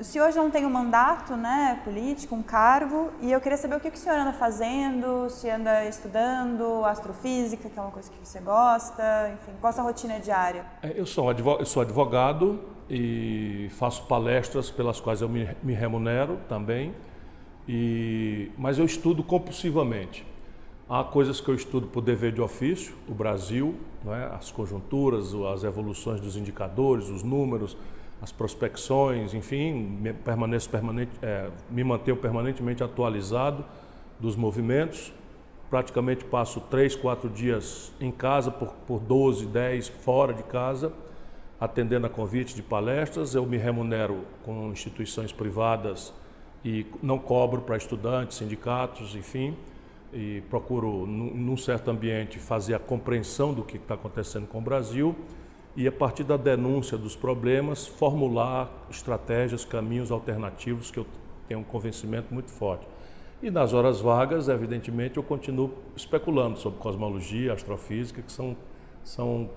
O senhor já não tem um mandato né, político, um cargo, e eu queria saber o que o senhor anda fazendo, se anda estudando astrofísica, que é uma coisa que você gosta, enfim, qual a sua rotina diária? É, eu sou, eu sou advogado e faço palestras pelas quais eu me, me remunero também, e, mas eu estudo compulsivamente. Há coisas que eu estudo por dever de ofício, o Brasil, é? as conjunturas, as evoluções dos indicadores, os números, as prospecções, enfim, me, permaneço permanente, é, me mantenho permanentemente atualizado dos movimentos. Praticamente passo três, quatro dias em casa, por, por 12, 10 fora de casa, atendendo a convites de palestras. Eu me remunero com instituições privadas e não cobro para estudantes, sindicatos, enfim, e procuro, num certo ambiente, fazer a compreensão do que está acontecendo com o Brasil e, a partir da denúncia dos problemas, formular estratégias, caminhos alternativos que eu tenho um convencimento muito forte. E nas horas vagas, evidentemente, eu continuo especulando sobre cosmologia, astrofísica, que são, são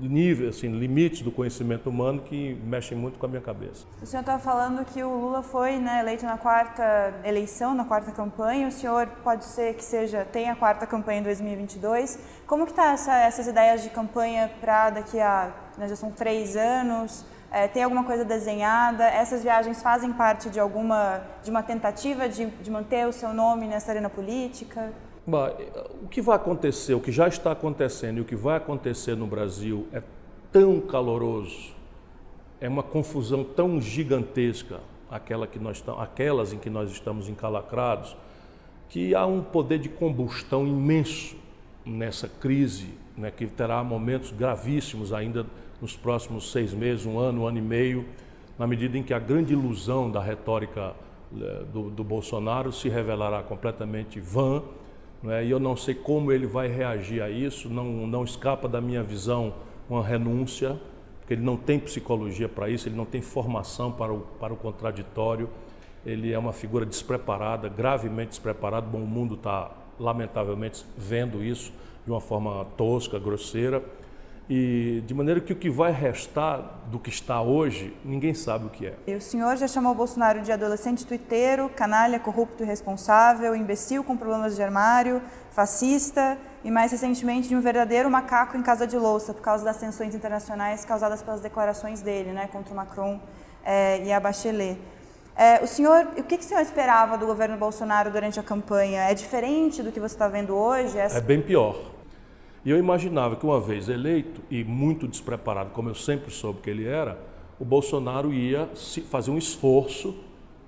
níveis, assim, limites do conhecimento humano que mexem muito com a minha cabeça. O senhor estava falando que o Lula foi né, eleito na quarta eleição, na quarta campanha. O senhor pode ser que seja tenha a quarta campanha em 2022. Como que tá essa, essas ideias de campanha para daqui a né, já são três anos? É, tem alguma coisa desenhada? Essas viagens fazem parte de alguma de uma tentativa de, de manter o seu nome nessa arena política? O que vai acontecer, o que já está acontecendo e o que vai acontecer no Brasil é tão caloroso, é uma confusão tão gigantesca, aquela que nós, aquelas em que nós estamos encalacrados, que há um poder de combustão imenso nessa crise, né, que terá momentos gravíssimos ainda nos próximos seis meses, um ano, um ano e meio, na medida em que a grande ilusão da retórica eh, do, do Bolsonaro se revelará completamente vã é? e eu não sei como ele vai reagir a isso, não, não escapa da minha visão uma renúncia, porque ele não tem psicologia para isso, ele não tem formação para o, para o contraditório, ele é uma figura despreparada, gravemente despreparada. Bom, o mundo está, lamentavelmente, vendo isso de uma forma tosca, grosseira. E de maneira que o que vai restar do que está hoje, ninguém sabe o que é. E o senhor já chamou o Bolsonaro de adolescente tuiteiro, canalha, corrupto irresponsável, imbecil com problemas de armário, fascista e mais recentemente de um verdadeiro macaco em casa de louça por causa das tensões internacionais causadas pelas declarações dele, né, contra o Macron é, e a Bachelet. É, o senhor, o que, que o senhor esperava do governo Bolsonaro durante a campanha? É diferente do que você está vendo hoje? Essa... É bem pior. E eu imaginava que, uma vez eleito e muito despreparado, como eu sempre soube que ele era, o Bolsonaro ia fazer um esforço,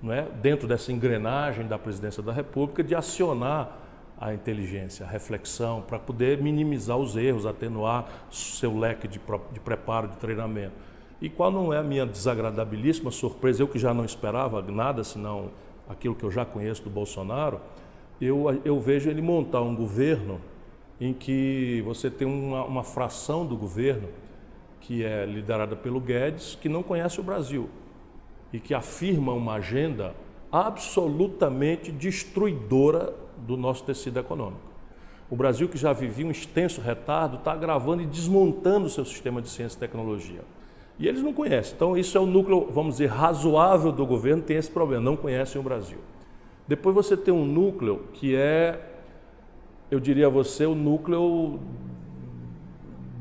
é, dentro dessa engrenagem da presidência da República, de acionar a inteligência, a reflexão, para poder minimizar os erros, atenuar seu leque de, de preparo, de treinamento. E qual não é a minha desagradabilíssima surpresa, eu que já não esperava nada senão aquilo que eu já conheço do Bolsonaro, eu, eu vejo ele montar um governo em que você tem uma, uma fração do governo que é liderada pelo Guedes, que não conhece o Brasil e que afirma uma agenda absolutamente destruidora do nosso tecido econômico. O Brasil, que já vivia um extenso retardo, está agravando e desmontando o seu sistema de ciência e tecnologia. E eles não conhecem. Então, isso é o núcleo, vamos dizer, razoável do governo, tem esse problema, não conhecem o Brasil. Depois você tem um núcleo que é eu diria a você, o núcleo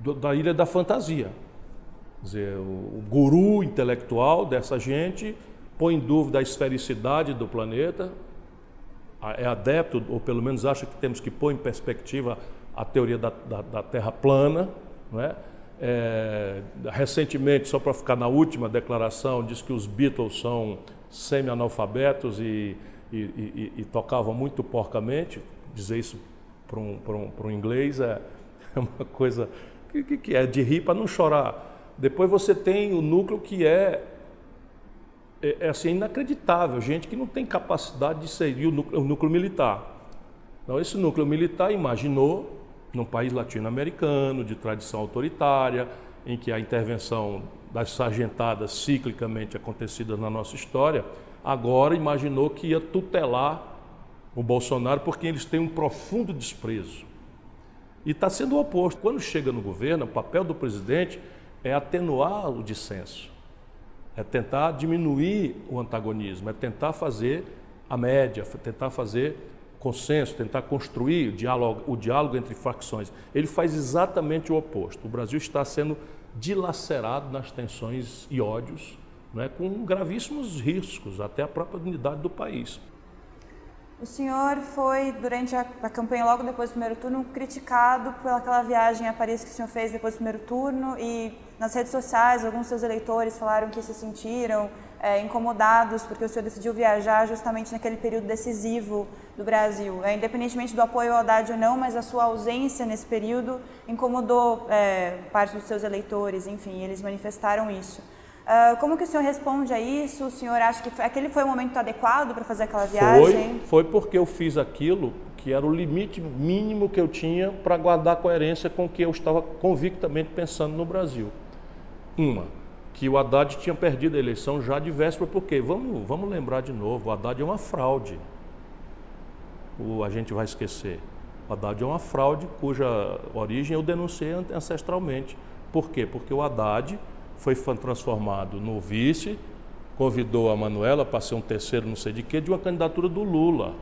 do, da Ilha da Fantasia. Quer dizer, o, o guru intelectual dessa gente põe em dúvida a esfericidade do planeta, é adepto, ou pelo menos acha que temos que pôr em perspectiva a teoria da, da, da Terra plana. Não é? É, recentemente, só para ficar na última declaração, diz que os Beatles são semi-analfabetos e, e, e, e, tocavam muito porcamente. Dizer isso para um, um, inglês é, é uma coisa que, que, que é de rir para não chorar. Depois você tem o núcleo que é, é, é, assim, inacreditável, gente que não tem capacidade de seguir o núcleo, o núcleo militar. Então, esse núcleo militar imaginou, num país latino-americano, de tradição autoritária, em que a intervenção das sargentadas ciclicamente acontecidas na nossa história, agora imaginou que ia tutelar o Bolsonaro porque eles têm um profundo desprezo. E está sendo o oposto. Quando chega no governo, o papel do presidente é atenuar o dissenso. é tentar diminuir o antagonismo, é tentar fazer a média, tentar fazer consenso, tentar construir o diálogo, o diálogo entre facções. Ele faz exatamente o oposto. O Brasil está sendo dilacerado nas tensões e ódios, né, com gravíssimos riscos, até a própria unidade do país. O senhor foi, durante a, a, campanha, logo depois do primeiro turno, criticado pelaquela viagem a Paris que o senhor fez depois do primeiro turno e nas redes sociais alguns seus eleitores falaram que se sentiram é, incomodados porque o senhor decidiu viajar justamente naquele período decisivo do Brasil. É, independentemente do apoio ao Haddad ou não, mas a sua ausência nesse período incomodou é, parte dos seus eleitores, enfim, eles manifestaram isso. Uh, como que o senhor responde a isso? O senhor acha que foi, aquele foi o momento adequado para fazer aquela viagem? Foi, foi porque eu fiz aquilo que era o limite mínimo que eu tinha para guardar coerência com o que eu estava convictamente pensando no Brasil. Uma, que o Haddad tinha perdido a eleição já de véspera, porque vamos, vamos lembrar de novo, o Haddad é uma fraude. O, a gente vai esquecer. O Haddad é uma fraude cuja origem eu denunciei ancestralmente. Por quê? Porque o Haddad foi transformado no vice, convidou a Manuela para ser um terceiro, não sei de quê, de uma candidatura do Lula.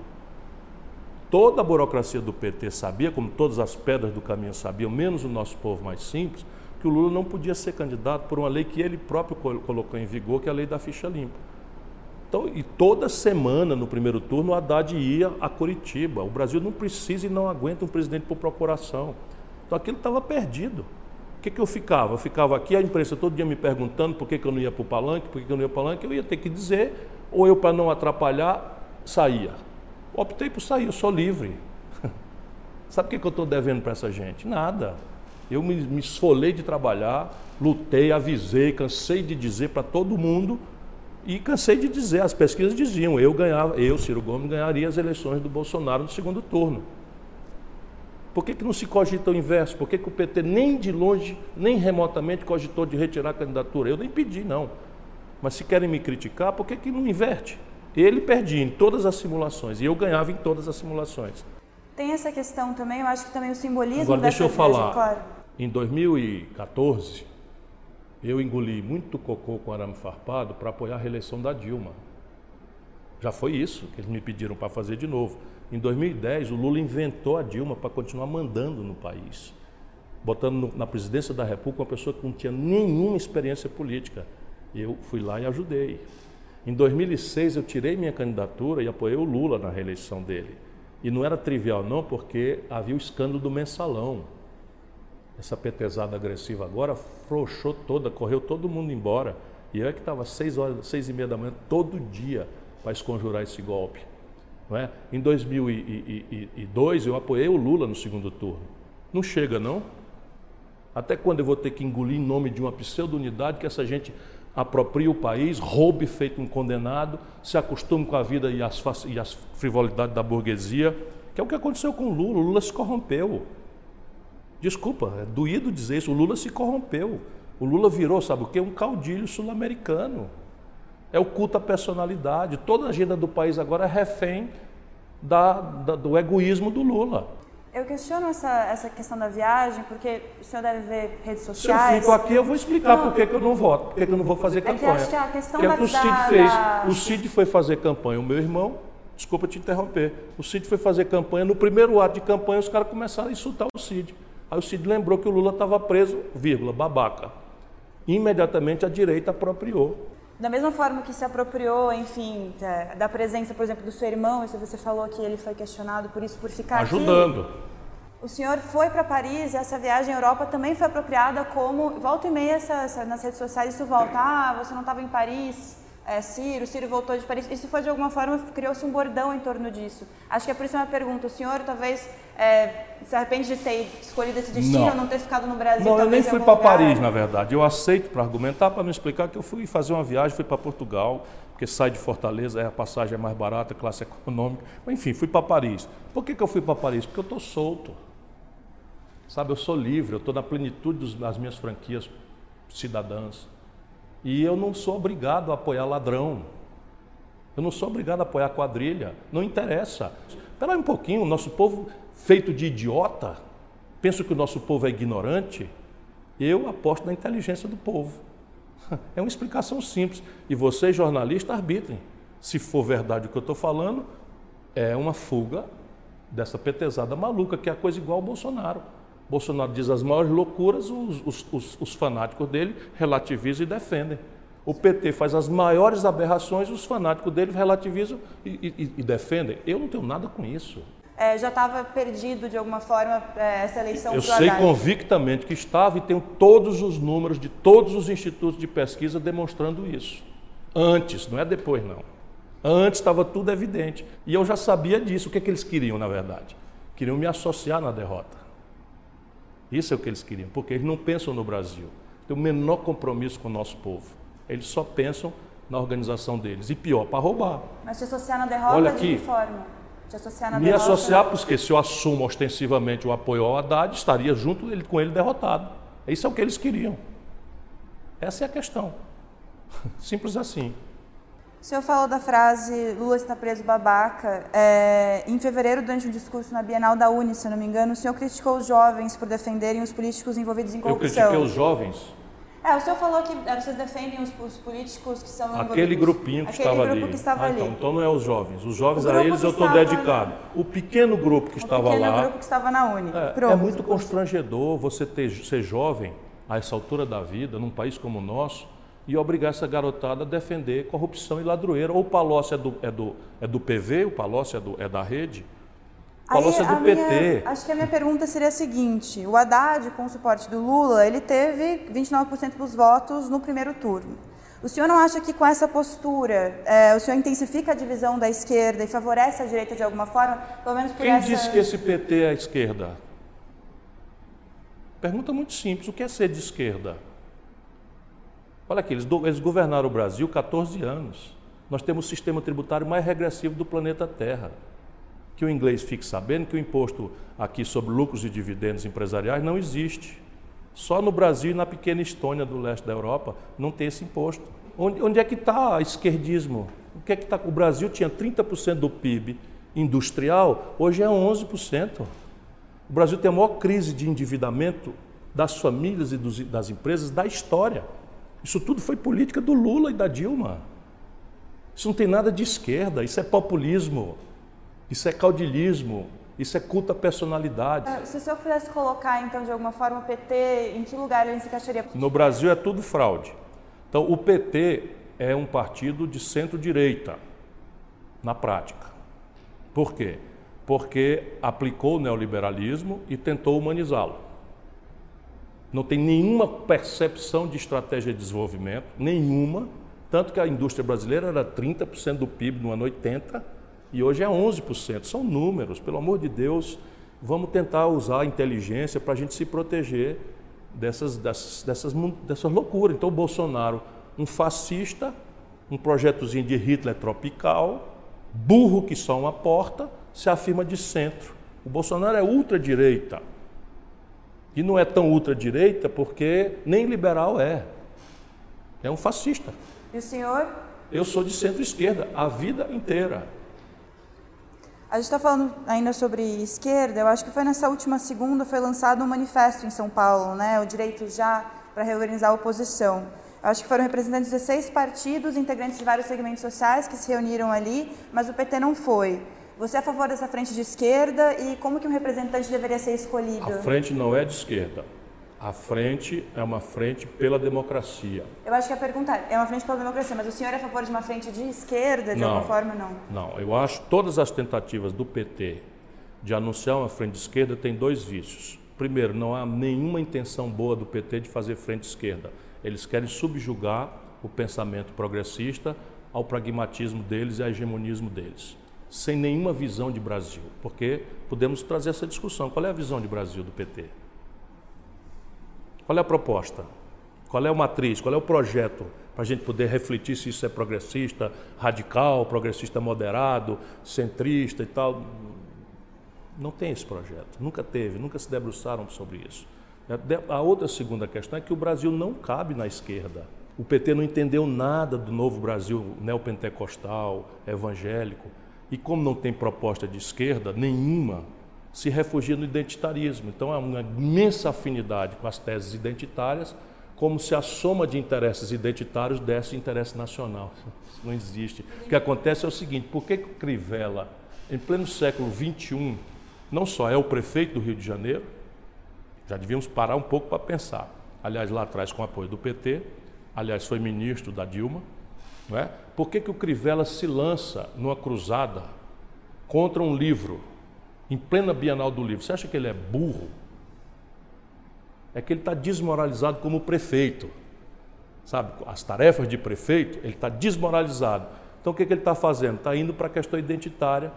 Toda a burocracia do PT sabia, como todas as pedras do caminho sabiam, menos o nosso povo mais simples, que o Lula não podia ser candidato por uma lei que ele próprio colocou em vigor, que é a lei da ficha limpa. Então, e toda semana, no primeiro turno, o Haddad ia a Curitiba. O Brasil não precisa e não aguenta um presidente por procuração. Então aquilo estava perdido. O que, que eu ficava? Eu ficava aqui, a imprensa todo dia me perguntando por que, que eu não ia para o palanque, por que, que eu não ia para o palanque, eu ia ter que dizer, ou eu, para não atrapalhar, saía. Optei por sair, eu sou livre. Sabe o que, que eu estou devendo para essa gente? Nada. Eu me, me esfolei de trabalhar, lutei, avisei, cansei de dizer para todo mundo e cansei de dizer, as pesquisas diziam, eu ganhava, eu, Ciro Gomes, ganharia as eleições do Bolsonaro no segundo turno. Por que, que não se cogita o inverso? Por que, que o PT nem de longe, nem remotamente cogitou de retirar a candidatura? Eu nem pedi, não. Mas se querem me criticar, por que, que não inverte? Ele perdia em todas as simulações e eu ganhava em todas as simulações. Tem essa questão também, eu acho que também o simbolismo Agora, deixa eu falar. Claro. Em 2014, eu engoli muito cocô com arame farpado para apoiar a reeleição da Dilma. Já foi isso que eles me pediram para fazer de novo. Em 2010, o Lula inventou a Dilma para continuar mandando no país, botando na presidência da República uma pessoa que não tinha nenhuma experiência política. Eu fui lá e ajudei. Em 2006, eu tirei minha candidatura e apoiei o Lula na reeleição dele. E não era trivial, não, porque havia o escândalo do mensalão. Essa petezada agressiva agora frouxou toda, correu todo mundo embora. E eu é que estava seis horas, seis e meia da manhã, todo dia, para esconjurar esse golpe. É? Em 2002 eu apoiei o Lula no segundo turno. Não chega, não? Até quando eu vou ter que engolir em nome de uma pseudo-unidade que essa gente aproprie o país, roube feito um condenado, se acostume com a vida e as, e as frivolidades da burguesia, que é o que aconteceu com o Lula. O Lula se corrompeu. Desculpa, é doído dizer isso, o Lula se corrompeu. O Lula virou, sabe o quê? Um caudilho sul-americano. É o culto à personalidade. Toda a agenda do país agora é refém da, da, do egoísmo do Lula. Eu questiono essa, essa questão da viagem, porque o senhor deve ver redes sociais. Se eu fico aqui, eu vou explicar não, por que, que eu não voto, por que, que eu não vou fazer campanha. É que a questão que da, é que o Cid fez. O Cid foi fazer campanha, o meu irmão, desculpa te interromper, o Cid foi fazer campanha, no primeiro ato de campanha os caras começaram a insultar o Cid. Aí o Cid lembrou que o Lula estava preso, vírgula, babaca. Imediatamente a direita apropriou. Da mesma forma que se apropriou, enfim, da presença, por exemplo, do seu irmão, isso você falou que ele foi questionado por isso, por ficar Ajudando. Aqui. O senhor foi para Paris e essa viagem à Europa também foi apropriada como, volta e meia essa, essa, nas redes sociais isso volta, ah, você não estava em Paris, é, Ciro, Ciro voltou de Paris. Isso foi de alguma forma, criou-se um bordão em torno disso. Acho que é por isso uma pergunta. O senhor talvez é, se arrepende de ter escolhido esse destino, não, não ter ficado no Brasil? Não, eu nem fui para Paris, na verdade. Eu aceito para argumentar, para não explicar que eu fui fazer uma viagem, fui para Portugal, porque sai de Fortaleza, a passagem é mais barata, classe econômica. Mas, enfim, fui para Paris. Por que, que eu fui para Paris? Porque eu estou solto. Sabe, eu sou livre, eu estou na plenitude das minhas franquias cidadãs. E eu não sou obrigado a apoiar ladrão. Eu não sou obrigado a apoiar quadrilha. Não interessa. Espera um pouquinho, o nosso povo feito de idiota, penso que o nosso povo é ignorante. Eu aposto na inteligência do povo. É uma explicação simples. E vocês, jornalistas, arbitrem. Se for verdade o que eu estou falando, é uma fuga dessa petezada maluca, que é a coisa igual ao Bolsonaro. Bolsonaro diz as maiores loucuras, os, os, os, os fanáticos dele relativizam e defendem. O PT faz as maiores aberrações, os fanáticos dele relativizam e, e, e defendem. Eu não tenho nada com isso. É, já estava perdido de alguma forma é, essa eleição Eu sei Haddad. convictamente que estava e tenho todos os números de todos os institutos de pesquisa demonstrando isso. Antes, não é depois não. Antes estava tudo evidente. E eu já sabia disso. O que, é que eles queriam, na verdade? Queriam me associar na derrota. Isso é o que eles queriam, porque eles não pensam no Brasil. Tem o menor compromisso com o nosso povo. Eles só pensam na organização deles. E pior, para roubar. Mas se associar na derrota Olha de aqui. que forma? Se associar na Me derrota... associar, porque se eu assumo ostensivamente o apoio ao Haddad, estaria junto com ele derrotado. Isso é o que eles queriam. Essa é a questão. Simples assim. O senhor falou da frase Lula está preso babaca. É, em fevereiro, durante um discurso na Bienal da Uni, se eu não me engano, o senhor criticou os jovens por defenderem os políticos envolvidos em Eu corrupção. critiquei os jovens, É, o senhor falou que é, vocês defendem os, os políticos que são aquele envolvidos- grupinho que aquele estava grupo ali. que estava Ah, ali. então, então não é os jovens. Os jovens O a eles eu estou dedicado. O pequeno grupo que O estava pequeno lá. grupo que estava na Uni. É, é muito constrangedor você ter, ser jovem a essa altura da vida, num país como o nosso, e obrigar essa garotada a defender corrupção e ladroeira. Ou o Palocci é do, é do, é do PV, o Palocci é, do, é da rede. O Palocci é a do minha- PT. acho que a minha pergunta seria a seguinte: o Haddad, com o suporte do Lula, ele teve 29% dos votos no primeiro turno. O senhor não acha que com essa postura é, o senhor intensifica a divisão da esquerda e favorece a direita de alguma forma? Pelo menos por Quem essa... disse que esse PT é a esquerda? Pergunta muito simples: o que é ser de esquerda? Olha aqui, eles, eles governaram o Brasil 14 anos. Nós temos o sistema tributário mais regressivo do planeta Terra. Que o inglês fique sabendo que o imposto aqui sobre lucros e dividendos empresariais não existe. Só no Brasil e na pequena Estônia do leste da Europa não tem esse imposto. Onde, onde é que está o esquerdismo? O que é que está? O Brasil tinha 30% do PIB industrial, hoje é 11%. O Brasil tem a maior crise de endividamento das famílias e dos- das empresas da história. Isso tudo foi política do Lula e da Dilma. Isso não tem nada de esquerda, isso é populismo, isso é caudilismo, isso é culto à personalidade. Ah, Se o senhor pudesse colocar, então, de alguma forma, o PT, em que lugar ele se encaixaria? No Brasil é tudo fraude. Então, o PT é um partido de centro-direita, na prática. Por quê? Porque aplicou o neoliberalismo e tentou humanizá-lo. Não tem nenhuma percepção de estratégia de desenvolvimento, nenhuma. Tanto que a indústria brasileira era 30% do PIB no ano 80 e hoje é 11%. São números, pelo amor de Deus. Vamos tentar usar a inteligência para a gente se proteger dessas, dessas, dessas, dessas loucuras. Então, o Bolsonaro, um fascista, um projetozinho de Hitler tropical, burro que só uma porta, se afirma de centro. O Bolsonaro é ultradireita. E não é tão ultradireita porque nem liberal é. É um fascista. E o senhor? Eu sou de centro-esquerda a vida inteira. A gente está falando ainda sobre esquerda. Eu acho que foi nessa última segunda foi lançado um manifesto em São Paulo, né? O direito já para reorganizar a oposição. Eu acho que foram representantes de 16 partidos, integrantes de vários segmentos sociais que se reuniram ali, mas o PT não foi. Você é a favor dessa frente de esquerda e como que um representante deveria ser escolhido? A frente não é de esquerda. A frente é uma frente pela democracia. Eu acho que a pergunta é, é uma frente pela democracia, mas o senhor é a favor de uma frente de esquerda, de Não. alguma forma, não? Não, eu acho que todas as tentativas do PT de anunciar uma frente de esquerda têm dois vícios. Primeiro, não há nenhuma intenção boa do PT de fazer frente esquerda. Eles querem subjugar o pensamento progressista ao pragmatismo deles e ao hegemonismo deles, sem nenhuma visão de Brasil. Porque podemos trazer essa discussão. Qual é a visão de Brasil do PT? Qual é a proposta? Qual é a matriz? Qual é o projeto para a gente poder refletir se isso é progressista, radical, progressista moderado, centrista e tal? Não tem esse projeto, nunca teve, nunca se debruçaram sobre isso. A outra segunda questão é que o Brasil não cabe na esquerda. O PT não entendeu nada do novo Brasil neopentecostal, evangélico, e como não tem proposta de esquerda nenhuma, se refugia no identitarismo. Então há uma imensa afinidade com as teses identitárias, como se a soma de interesses identitários desse interesse nacional. Isso não existe. O que acontece é o seguinte: por que o Crivella, em pleno século XXI, não só é o prefeito do Rio de Janeiro, já devíamos parar um pouco para pensar. Aliás, lá atrás, com apoio do PT, aliás, foi ministro da Dilma. Não é? Por que, que o Crivella se lança numa cruzada contra um livro, em plena Bienal do Livro? Você acha que ele é burro? é que ele está desmoralizado como prefeito. Sabe, as tarefas de prefeito, ele está desmoralizado. Então o que, que ele está fazendo? Está indo para a questão identitária,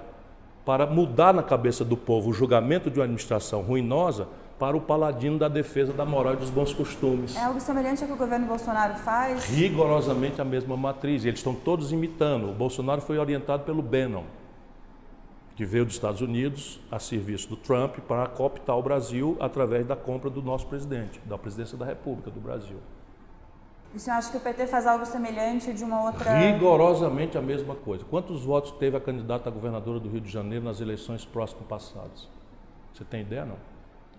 para mudar na cabeça do povo o julgamento de uma administração ruinosa para o paladino da defesa da moral e dos bons costumes. É algo semelhante ao que o governo Bolsonaro faz? Rigorosamente a mesma matriz. Eles estão todos imitando. O Bolsonaro foi orientado pelo Bannon que veio dos Estados Unidos a serviço do Trump para cooptar o Brasil através da compra do nosso presidente, da presidência da República do Brasil. E você acha que o PT faz algo semelhante de uma outra. Rigorosamente a mesma coisa. Quantos votos teve a candidata a governadora do Rio de Janeiro nas eleições próximas passadas? Você tem ideia, não?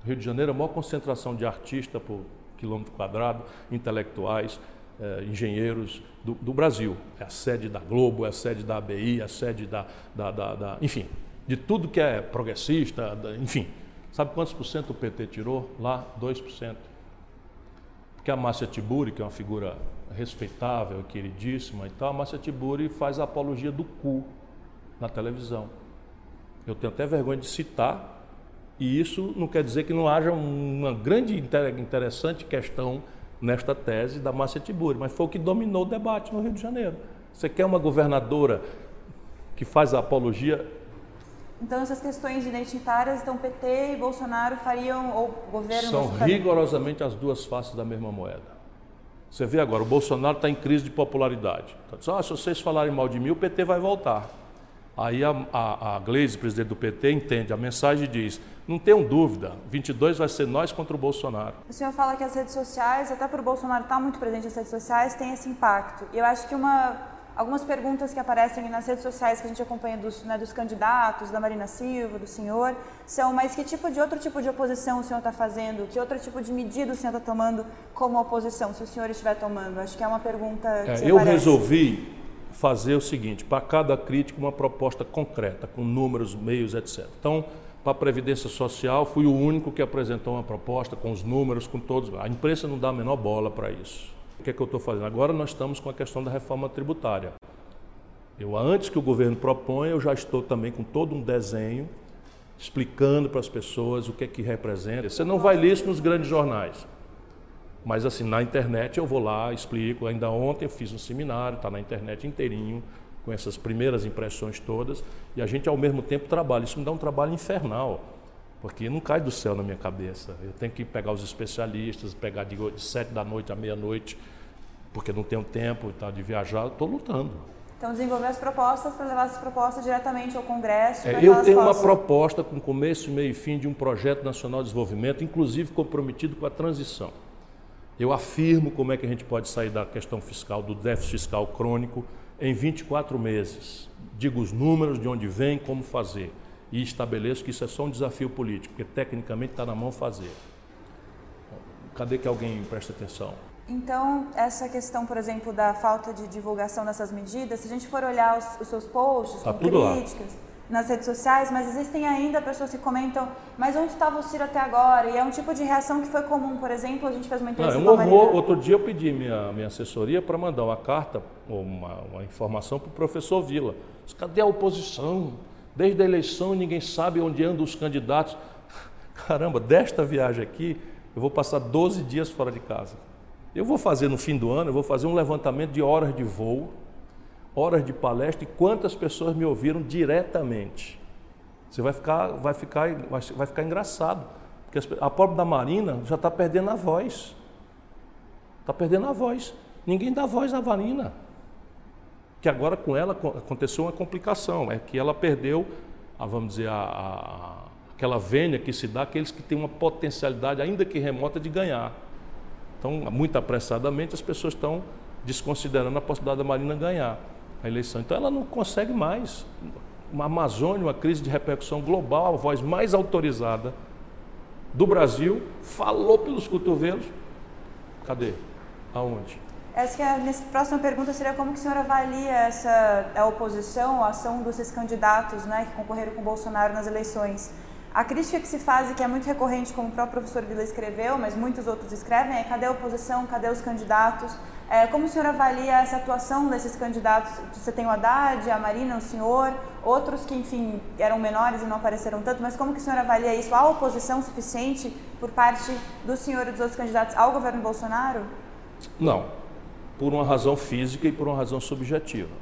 Rio de Janeiro é a maior concentração de artistas por quilômetro quadrado, intelectuais, eh, engenheiros do, do, Brasil. É a sede da Globo, é a sede da ABI, é a sede da, da, da, da enfim, de tudo que é progressista, enfim. Sabe quantos por cento o PT tirou? Lá, 2%. Porque a Márcia Tiburi, que é uma figura respeitável, queridíssima e tal, a Márcia Tiburi faz a apologia do cu na televisão. Eu tenho até vergonha de citar, e isso não quer dizer que não haja uma grande interessante questão nesta tese da Márcia Tiburi, mas foi o que dominou o debate no Rio de Janeiro. Você quer uma governadora que faz a apologia então, essas questões identitárias, então PT e Bolsonaro fariam, ou governo... São rigorosamente as duas faces da mesma moeda. Você vê agora, o Bolsonaro está em crise de popularidade. Então, ah, se vocês falarem mal de mim, o PT vai voltar. Aí a, a, a Gleisi, presidente do PT, entende a mensagem diz, não tenham dúvida, 22 vai ser nós contra o Bolsonaro. O senhor fala que as redes sociais, até para o Bolsonaro estar tá muito presente nas redes sociais, tem esse impacto. E eu acho que uma algumas perguntas que aparecem nas redes sociais que a gente acompanha dos, né, dos candidatos, da Marina Silva, do senhor, são, mas que tipo de outro tipo de oposição o senhor está fazendo? Que outro tipo de medida o senhor está tomando como oposição, se o senhor estiver tomando? Acho que é uma pergunta que é, Eu aparece. resolvi fazer o seguinte, para cada crítico uma proposta concreta, com números, meios, etc. Então, para a Previdência Social, fui o único que apresentou uma proposta com os números, com todos. A imprensa não dá a menor bola para isso. O que é que eu estou fazendo? Agora nós estamos com a questão da reforma tributária. Eu, antes que o governo proponha, eu já estou também com todo um desenho explicando para as pessoas o que é que representa. Você não vai ler isso nos grandes jornais. Mas assim, na internet eu vou lá, explico. Ainda ontem eu fiz um seminário, está na internet inteirinho, com essas primeiras impressões todas, e a gente ao mesmo tempo trabalha. Isso me dá um trabalho infernal, porque não cai do céu na minha cabeça. Eu tenho que pegar os especialistas, pegar de, sete da noite à meia-noite, porque não tenho tempo e tal, de viajar, estou lutando. Então, desenvolver as propostas para levar essas propostas diretamente ao Congresso. É, eu tenho uma proposta com começo, meio e fim de um projeto nacional de desenvolvimento, inclusive comprometido com a transição. Eu afirmo como é que a gente pode sair da questão fiscal, do déficit fiscal crônico, em 24 meses. Digo os números, de onde vem, como fazer. E estabeleço que isso é só um desafio político, porque tecnicamente está na mão fazer. Cadê que alguém preste atenção? Então, essa questão, por exemplo, da falta de divulgação dessas medidas, se a gente for olhar os, os seus posts tá com críticas lá. Nas redes sociais, mas existem ainda pessoas que comentam, mas onde estava o Ciro até agora? E é um tipo de reação que foi comum, por exemplo, a gente fez uma entrevista Não, um horror. Outro dia eu pedi minha, minha assessoria para mandar uma carta, uma, uma informação para o professor Vila. Cadê a oposição? Desde a eleição ninguém sabe onde andam os candidatos. Caramba, desta viagem aqui, eu vou passar 12 dias fora de casa. Eu vou fazer no fim do ano, eu vou fazer um levantamento de horas de voo, horas de palestra e quantas pessoas me ouviram diretamente. Você vai ficar, vai ficar, vai ficar engraçado, porque a pobre da Marina já está perdendo a voz. Está perdendo a voz. Ninguém dá voz à Marina. Que agora com ela aconteceu uma complicação, é que ela perdeu, a, vamos dizer, a, a, aquela vênia que se dá àqueles que têm uma potencialidade, ainda que remota, de ganhar. Então, muito apressadamente, as pessoas estão desconsiderando a possibilidade da Marina ganhar a eleição. Então, ela não consegue mais. Uma Amazônia, uma crise de repercussão global, a voz mais autorizada do Brasil, falou pelos cotovelos. Cadê? Aonde? Essa é, nessa próxima pergunta seria como que o senhor avalia essa a oposição, a ação desses candidatos né, que concorreram com Bolsonaro nas eleições. A crítica que se faz e que é muito recorrente, como o próprio professor Vila escreveu, mas muitos outros escrevem, é cadê a oposição, cadê os candidatos? É, como o senhor avalia essa atuação desses candidatos? Você tem o Haddad, a Marina, o senhor, outros que, enfim, eram menores e não apareceram tanto, mas como que o senhor avalia isso? Há oposição suficiente por parte do senhor e dos outros candidatos ao governo Bolsonaro? Não, por uma razão física e por uma razão subjetiva.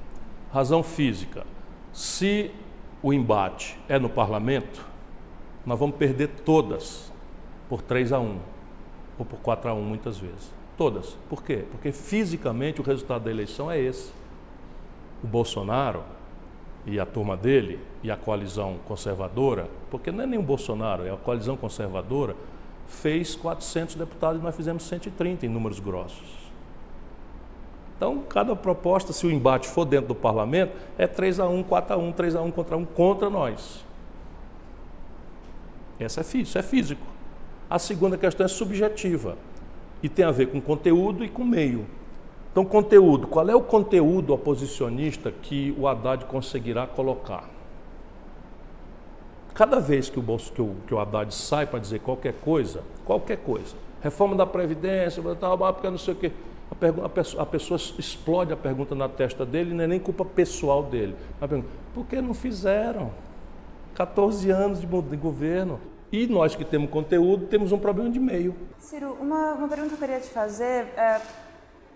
Razão física, se o embate é no parlamento, nós vamos perder todas por 3 a 1 ou por 4 a 1 muitas vezes. Todas. Por quê? Porque fisicamente o resultado da eleição é esse. O Bolsonaro e a turma dele e a coalizão conservadora, porque não é nem o Bolsonaro, é a coalizão conservadora, fez 400 deputados e nós fizemos 130 em números grossos. Então, cada proposta, se o embate for dentro do parlamento, é 3 a 1, 4 a 1, 3 a 1 contra 1 contra nós. Essa é, isso é físico. A segunda questão é subjetiva e tem a ver com conteúdo e com meio. Então, conteúdo, qual é o conteúdo oposicionista que o Haddad conseguirá colocar? Cada vez que o, Bolso, que o, que o Haddad sai para dizer qualquer coisa, qualquer coisa, reforma da Previdência, tal, porque não sei o quê, a, pergunta, a, pessoa, a, pessoa, explode a pergunta na testa dele, não é nem culpa pessoal dele. Pergunta, por que não fizeram? 14 anos de, de governo. E nós que temos conteúdo, temos um problema de meio. Ciro, uma, uma pergunta que eu queria te fazer. É,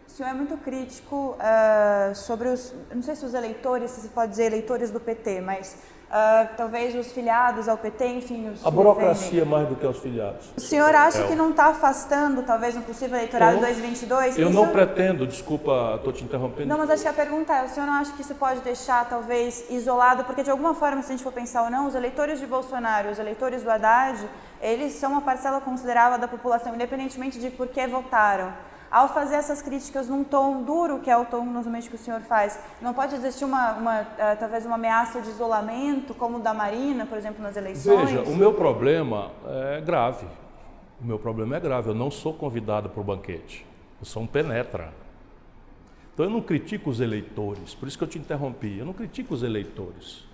o senhor é muito crítico é, sobre os. Não sei se os eleitores, se pode dizer eleitores do PT, mas Uh, talvez os filiados ao PT, enfim. a burocracia mais do que os filiados. O senhor acha é. que não está afastando, talvez, um possível eleitorado de 2022? Eu isso... não pretendo, desculpa, estou te interrompendo. Não, mas acho que a pergunta é: o senhor não acha que isso pode deixar, talvez, isolado? Porque, de alguma forma, se a gente for pensar ou não, os eleitores de Bolsonaro, os eleitores do Haddad, eles são uma parcela considerável da população, independentemente de por que votaram ao fazer essas críticas num tom duro, que é o tom normalmente que o senhor faz, não pode existir uma, uma uh, talvez uma ameaça de isolamento, como o da Marina, por exemplo, nas eleições? Veja, o meu problema é grave. O meu problema é grave. Eu não sou convidado para o banquete. Eu sou um penetra. Então eu não critico os eleitores, por isso que eu te interrompi. Eu não critico os eleitores.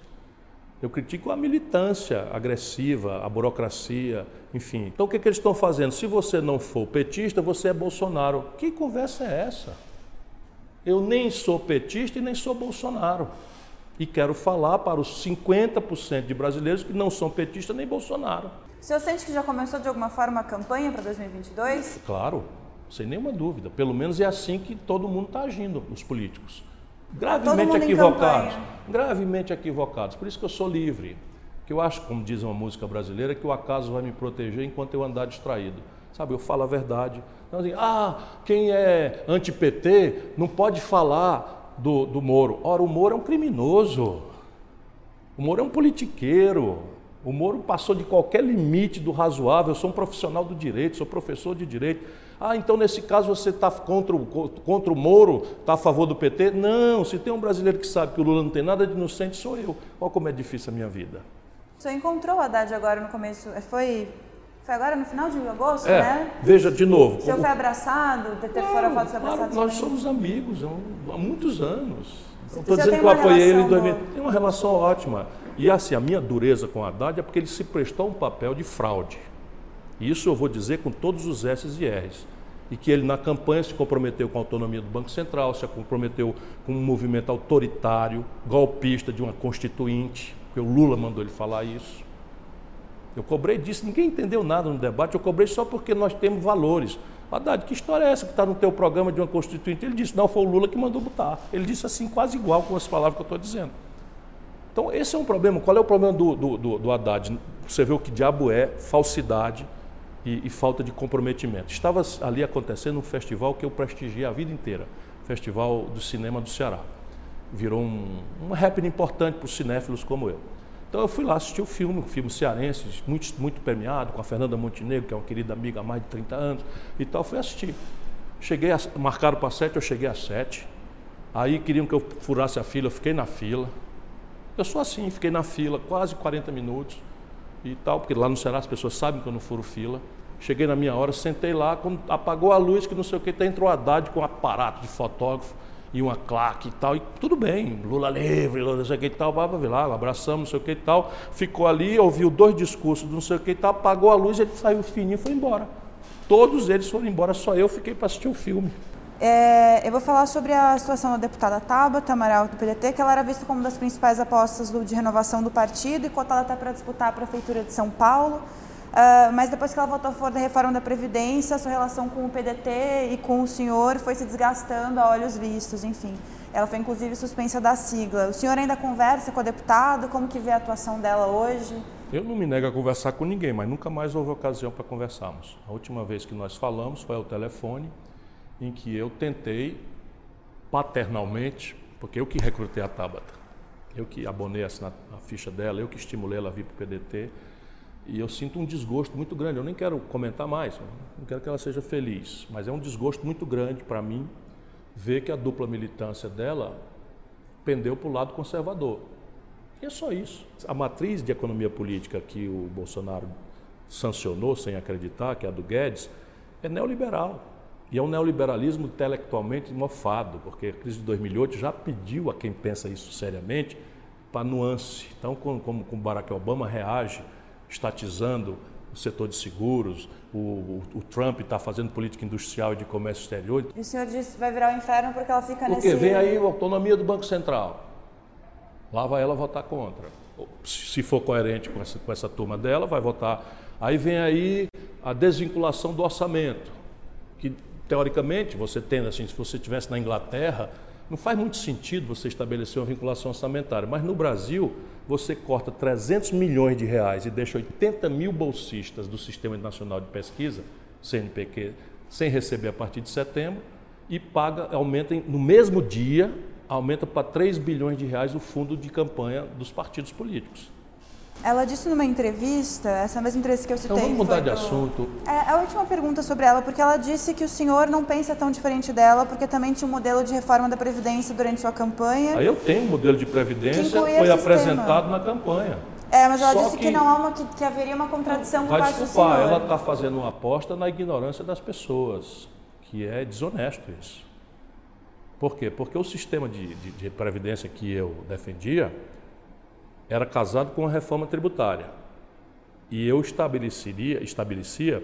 Eu critico a militância agressiva, a burocracia, enfim. Então o que, que eles estão fazendo? Se você não for petista, você é Bolsonaro. Que conversa é essa? Eu nem sou petista e nem sou Bolsonaro. E quero falar para os 50% de brasileiros que não são petistas nem Bolsonaro. O senhor sente que já começou de alguma forma a campanha para 2022? Claro, sem nenhuma dúvida. Pelo menos é assim que todo mundo está agindo, os políticos gravemente equivocados. Gravemente equivocados. Por isso que eu sou livre. Que eu acho, como diz uma música brasileira, que o acaso vai me proteger enquanto eu andar distraído. Sabe, eu falo a verdade. Então, assim, ah, quem é anti-PT não pode falar do, do Moro. Ora, o Moro é um criminoso. O Moro é um politiqueiro. O Moro passou de qualquer limite do razoável. Eu sou um profissional do direito, sou professor de direito. Ah, então nesse caso você está contra, o, contra o Moro, está a favor do PT? Não, se tem um brasileiro que sabe que o Lula não tem nada de inocente, sou eu. Olha como é difícil a minha vida. Senhor encontrou o Haddad agora no começo, é, foi, foi agora no final de agosto, é, né? Veja de novo. O senhor foi abraçado, claro, fora foto, foi abraçado? nós somos amigos há muitos anos. Estou dizendo que eu apoiei ele em 2000. Tem uma relação ótima. E assim, a minha dureza com Haddad é porque ele se prestou um papel de fraude. Isso eu vou dizer com todos os S's e R's. E que ele, na campanha, se comprometeu com a autonomia do Banco Central, se comprometeu com um movimento autoritário, golpista de uma constituinte, porque o Lula mandou ele falar isso. Eu cobrei disso, ninguém entendeu nada no debate, eu cobrei só porque nós temos valores. Haddad, que história é essa que está no teu programa de uma constituinte? Ele disse, não, foi o Lula que mandou botar. Ele disse assim, quase igual com as palavras que eu estou dizendo. Então, esse é um problema. Qual é o problema do, do, do, do Haddad? Você vê o que diabo é falsidade e, e, falta de comprometimento. Estava ali acontecendo um festival que eu prestigiei a vida inteira Festival do Cinema do Ceará. Virou um, um happening importante para os cinéfilos como eu. Então eu fui lá assistir o filme, um filme cearense, muito, muito premiado, com a Fernanda Montenegro, que é uma querida amiga há mais de 30 anos, e tal, fui assistir. Cheguei, a, marcaram para sete, eu cheguei às sete. Aí queriam que eu furasse a fila, eu fiquei na fila. Eu sou assim, fiquei na fila quase 40 minutos e tal, porque lá no Ceará as pessoas sabem que eu não furo fila. Cheguei na minha hora, sentei lá, quando apagou a luz, que não sei o que, entrou a Haddad com um aparato de fotógrafo e uma claque e tal, e tudo bem, Lula livre, Lula não sei o que e tal, blá, blá, lá, abraçamos, não sei o que e tal, ficou ali, ouviu dois discursos, não sei o que e tal, apagou a luz, ele saiu fininho e foi embora. Todos eles foram embora, só eu fiquei para assistir o filme. É, eu vou falar sobre a situação da deputada Tabata Amaral do PDT, que ela era vista como uma das principais apostas do, de renovação do partido e cotada até para disputar a prefeitura de São Paulo. Uh, mas depois que ela votou a favor da reforma da Previdência, sua relação com o PDT e com o senhor foi se desgastando a olhos vistos, enfim. Ela foi inclusive suspensa da sigla. O senhor ainda conversa com a deputada? Como que vê a atuação dela hoje? Eu não me nego a conversar com ninguém, mas nunca mais houve ocasião para conversarmos. A última vez que nós falamos foi ao telefone, em que eu tentei paternalmente, porque eu que recrutei a Tabata, eu que abonei a, ficha dela, eu que estimulei ela a vir para o PDT, e eu sinto um desgosto muito grande. Eu nem quero comentar mais, não quero que ela seja feliz, mas é um desgosto muito grande para mim ver que a dupla militância dela pendeu para o lado conservador. E é só isso. A matriz de economia política que o Bolsonaro sancionou sem acreditar, que é a do Guedes, é neoliberal. E é um neoliberalismo intelectualmente mofado, porque a crise de 2008 já pediu a quem pensa isso seriamente para nuance. Então, como, como, como Barack Obama reage estatizando o setor de seguros, o, o, o Trump está fazendo política industrial e de comércio exterior. E o senhor disse que vai virar o um inferno porque ela fica porque nesse... Porque vem aí a autonomia do Banco Central. Lá vai ela votar contra. Se for coerente com essa, com essa turma dela, vai votar. Aí vem aí a desvinculação do orçamento, que teoricamente você tendo assim, se você estivesse na Inglaterra, não faz muito sentido você estabelecer uma vinculação orçamentária, mas no Brasil você corta 300 milhões de reais e deixa 80 mil bolsistas do Sistema Nacional de Pesquisa, CNPq, sem receber a partir de setembro e paga, aumenta no mesmo dia, aumenta para 3 bilhões de reais o fundo de campanha dos partidos políticos. Ela disse numa entrevista, essa mesma entrevista que eu citei. Então vamos mudar de do... assunto. É a última pergunta sobre ela, porque ela disse que o senhor não pensa tão diferente dela, porque também tinha um modelo de reforma da Previdência durante sua campanha. Aí eu tenho um modelo de Previdência, foi apresentado na campanha. É, mas ela Só disse que, que não há uma, que, que, haveria uma contradição com parte desculpar, do senhor. ela está fazendo uma aposta na ignorância das pessoas, que é desonesto isso. Por quê? Porque o sistema de, de, de previdência que eu defendia era casado com a reforma tributária. E eu estabeleceria, estabelecia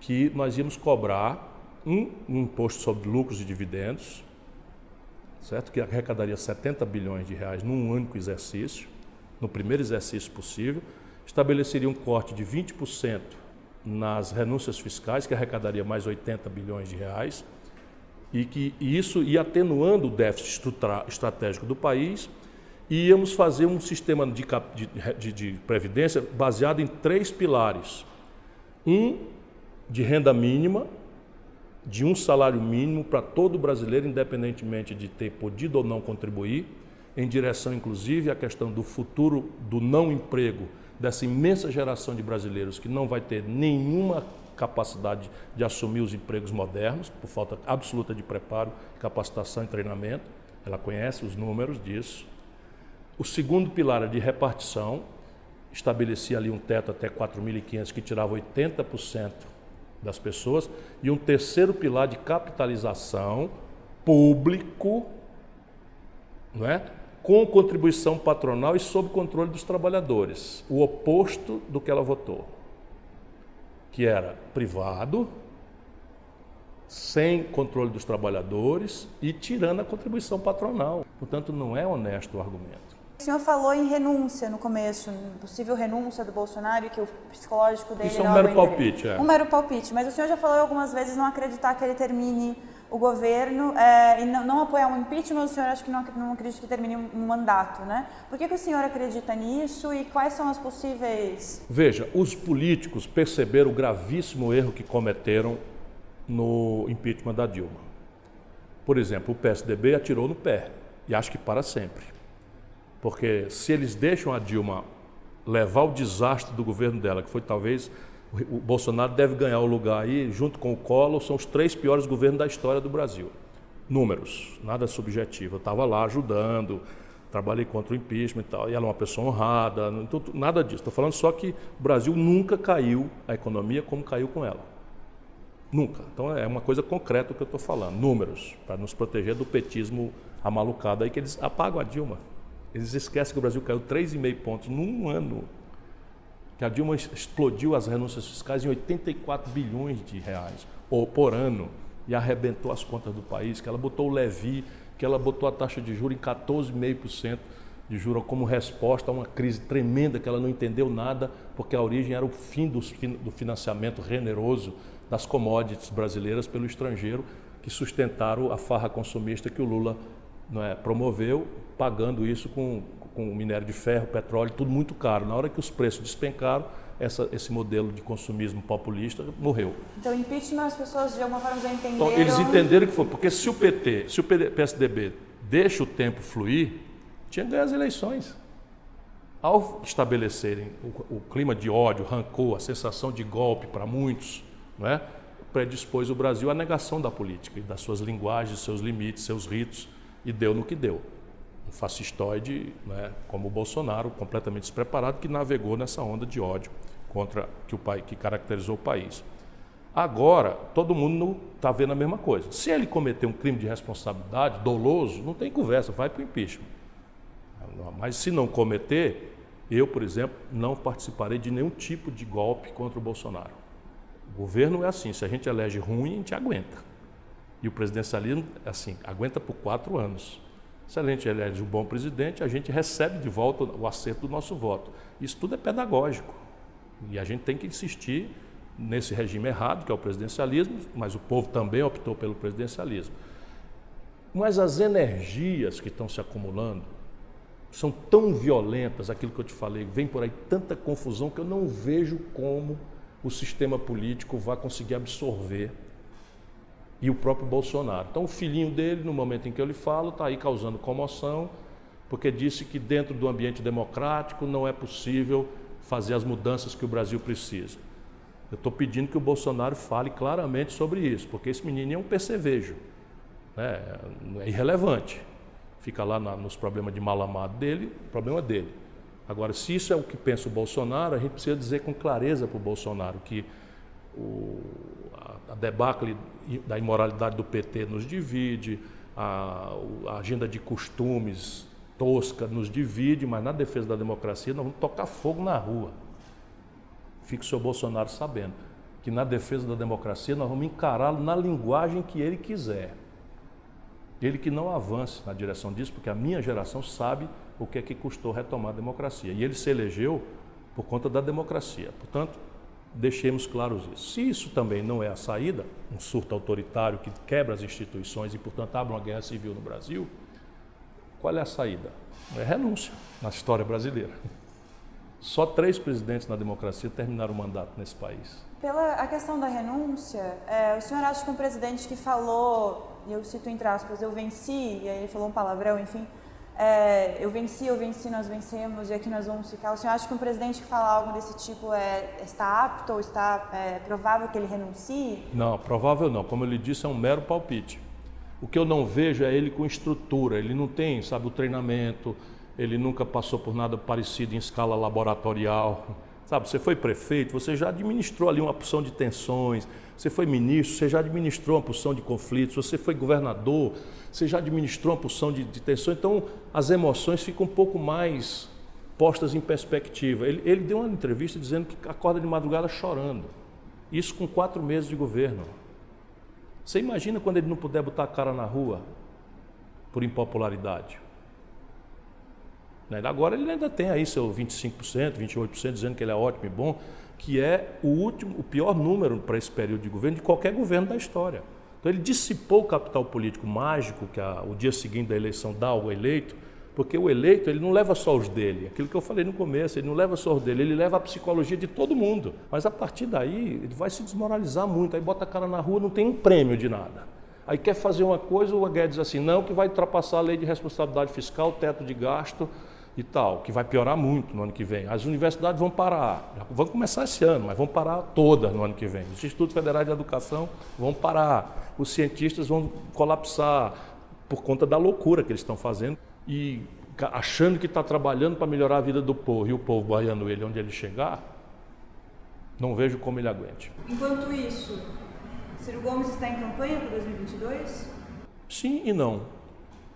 que nós íamos cobrar um, imposto sobre lucros e dividendos, certo? Que arrecadaria 70 bilhões de reais num único exercício, no primeiro exercício possível, estabeleceria um corte de 20% nas renúncias fiscais, que arrecadaria mais 80 bilhões de reais, e que isso ia atenuando o déficit estratégico do país e íamos fazer um sistema de, de, de, previdência baseado em três pilares. Um de renda mínima, de um salário mínimo para todo brasileiro, independentemente de ter podido ou não contribuir, em direção inclusive à questão do futuro do não emprego dessa imensa geração de brasileiros que não vai ter nenhuma capacidade de assumir os empregos modernos, por falta absoluta de preparo, capacitação e treinamento. Ela conhece os números disso. O segundo pilar é de repartição, estabelecia ali um teto até 4.500 que tirava 80% das pessoas, e um terceiro pilar de capitalização público, não é? com contribuição patronal e sob controle dos trabalhadores, o oposto do que ela votou, que era privado, sem controle dos trabalhadores e tirando a contribuição patronal. Portanto, não é honesto o argumento. O senhor falou em renúncia no começo, possível renúncia do Bolsonaro e que o psicológico dele Isso é um mero palpite, é. Um mero palpite, mas o senhor já falou algumas vezes não acreditar que ele termine o governo é, e não, não, apoiar um impeachment, o senhor acha que não, não acredita que termine um, um mandato, né? Por que, que o senhor acredita nisso e quais são as possíveis... Veja, os políticos perceberam o gravíssimo erro que cometeram no impeachment da Dilma. Por exemplo, o PSDB atirou no pé e acho que para sempre. Porque se eles deixam a Dilma levar o desastre do governo dela, que foi talvez o Bolsonaro deve ganhar o lugar aí, junto com o Collor, são os três piores governos da história do Brasil. Números, nada subjetivo. Eu estava lá ajudando, trabalhei contra o impeachment e tal, e ela é uma pessoa honrada, então, nada disso. Estou falando só que o Brasil nunca caiu a economia como caiu com ela. Nunca. Então é uma coisa concreta que eu estou falando, números, para nos proteger do petismo amalucado aí que eles apagam a Dilma. Eles esquecem que o Brasil caiu 3,5 pontos num ano. Que a Dilma explodiu as renúncias fiscais em 84 bilhões de reais ou por ano e arrebentou as contas do país, que ela botou o Levi, que ela botou a taxa de juros em 14,5% de juros como resposta a uma crise tremenda que ela não entendeu nada, porque a origem era o fim do financiamento generoso das commodities brasileiras pelo estrangeiro, que sustentaram a farra consumista que o Lula é, promoveu, pagando isso com, com minério de ferro, petróleo, tudo muito caro. Na hora que os preços despencaram, essa, esse modelo de consumismo populista morreu. Então, impeachment, as pessoas de alguma forma já entenderam. Então, eles entenderam que foi, porque se o PT, se o PSDB deixa o tempo fluir, tinha ganho as eleições. Ao estabelecerem o, o clima de ódio, rancor, a sensação de golpe para muitos, não é? predispôs o Brasil à negação da política das suas linguagens, seus limites, seus ritos, e deu no que deu. Fascistoide, né, como o Bolsonaro, completamente despreparado, que navegou nessa onda de ódio contra que o pai que caracterizou o país. Agora, todo mundo está vendo a mesma coisa. Se ele cometer um crime de responsabilidade doloso, não tem conversa, vai para o impeachment. Mas se não cometer, eu, por exemplo, não participarei de nenhum tipo de golpe contra o Bolsonaro. O governo é assim, se a gente elege ruim, a gente aguenta. E o presidencialismo, é assim, aguenta por quatro anos. Se a um bom presidente, a gente recebe de volta o acerto do nosso voto. Isso tudo é pedagógico. E a gente tem que insistir nesse regime errado, que é o presidencialismo, mas o povo também optou pelo presidencialismo. Mas as energias que estão se acumulando são tão violentas, aquilo que eu te falei, vem por aí tanta confusão que eu não vejo como o sistema político vai conseguir absorver e o próprio Bolsonaro. Então, o filhinho dele, no momento em que eu lhe falo, está aí causando comoção, porque disse que dentro do ambiente democrático não é possível fazer as mudanças que o Brasil precisa. Eu estou pedindo que o Bolsonaro fale claramente sobre isso, porque esse menino é um percevejo, né? é irrelevante. Fica lá na, nos problemas de mal amado dele, problema dele. Agora, se isso é o que pensa o Bolsonaro, a gente precisa dizer com clareza para o Bolsonaro que o, a, debacle da imoralidade do PT nos divide, a, a agenda de costumes tosca nos divide, mas na defesa da democracia nós vamos tocar fogo na rua. Fique o senhor Bolsonaro sabendo que na defesa da democracia nós vamos encará-lo na linguagem que ele quiser. Ele que não avance na direção disso, porque a minha geração sabe o que é que custou retomar a democracia. E ele se elegeu por conta da democracia. Portanto, deixemos claros isso. Se isso também não é a saída, um surto autoritário que quebra as instituições e, portanto, abre uma guerra civil no Brasil, qual é a saída? É renúncia na história brasileira. Só três presidentes na democracia terminaram o mandato nesse país. Pela a questão da renúncia, é, o senhor acha que um presidente que falou, e eu cito entre aspas, eu venci, e aí ele falou um palavrão, enfim, é, eu venci, eu venci, nós vencemos e aqui nós vamos ficar. O senhor acha que um presidente que fala algo desse tipo é, está apto ou está é, provável que ele renuncie? Não, provável não. Como eu lhe disse, é um mero palpite. O que eu não vejo é ele com estrutura. Ele não tem, sabe, o treinamento. Ele nunca passou por nada parecido em escala laboratorial. Sabe, você foi prefeito, você já administrou ali uma porção de tensões, você foi ministro, você já administrou uma porção de conflitos, você foi governador, você já administrou uma porção de, de tensões, então as emoções ficam um pouco mais postas em perspectiva. Ele, ele deu uma entrevista dizendo que acorda de madrugada chorando. Isso com quatro meses de governo. Você imagina quando ele não puder botar a cara na rua por impopularidade? Né? Agora ele ainda tem aí seu 25%, 28% dizendo que ele é ótimo e bom, que é o último, o pior número para esse período de governo de qualquer governo da história. Então ele dissipou o capital político mágico que a, o dia seguinte da eleição dá ao eleito, porque o eleito ele não leva só os dele, aquilo que eu falei no começo, ele não leva só os dele, ele leva a psicologia de todo mundo. Mas a partir daí ele vai se desmoralizar muito, aí bota a cara na rua, não tem um prêmio de nada. Aí quer fazer uma coisa, o Guedes diz assim, não, que vai ultrapassar a lei de responsabilidade fiscal, teto de gasto, e tal, que vai piorar muito no ano que vem. As universidades vão parar, vão começar esse ano, mas vão parar todas no ano que vem. Os institutos federais de educação vão parar, os cientistas vão colapsar por conta da loucura que eles estão fazendo e achando que está trabalhando para melhorar a vida do povo e o povo baiano ele onde ele chegar, não vejo como ele aguente. Enquanto isso, Ciro Gomes está em campanha para 2022? Sim e não.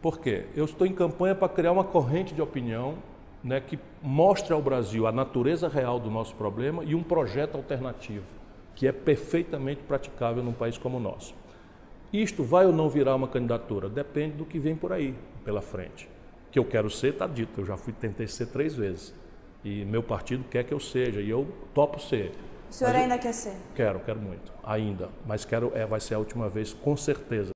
Por quê? Eu estou em campanha para criar uma corrente de opinião né, que mostre ao Brasil a natureza real do nosso problema e um projeto alternativo, que é perfeitamente praticável num país como o nosso. Isto vai ou não virar uma candidatura? Depende do que vem por aí, pela frente. Que eu quero ser, está dito. Eu já fui, tentei ser três vezes. E meu partido quer que eu seja, e eu topo ser. O senhor ainda quer ser? Quero, quero muito, ainda. Mas quero, é, vai ser a última vez, com certeza.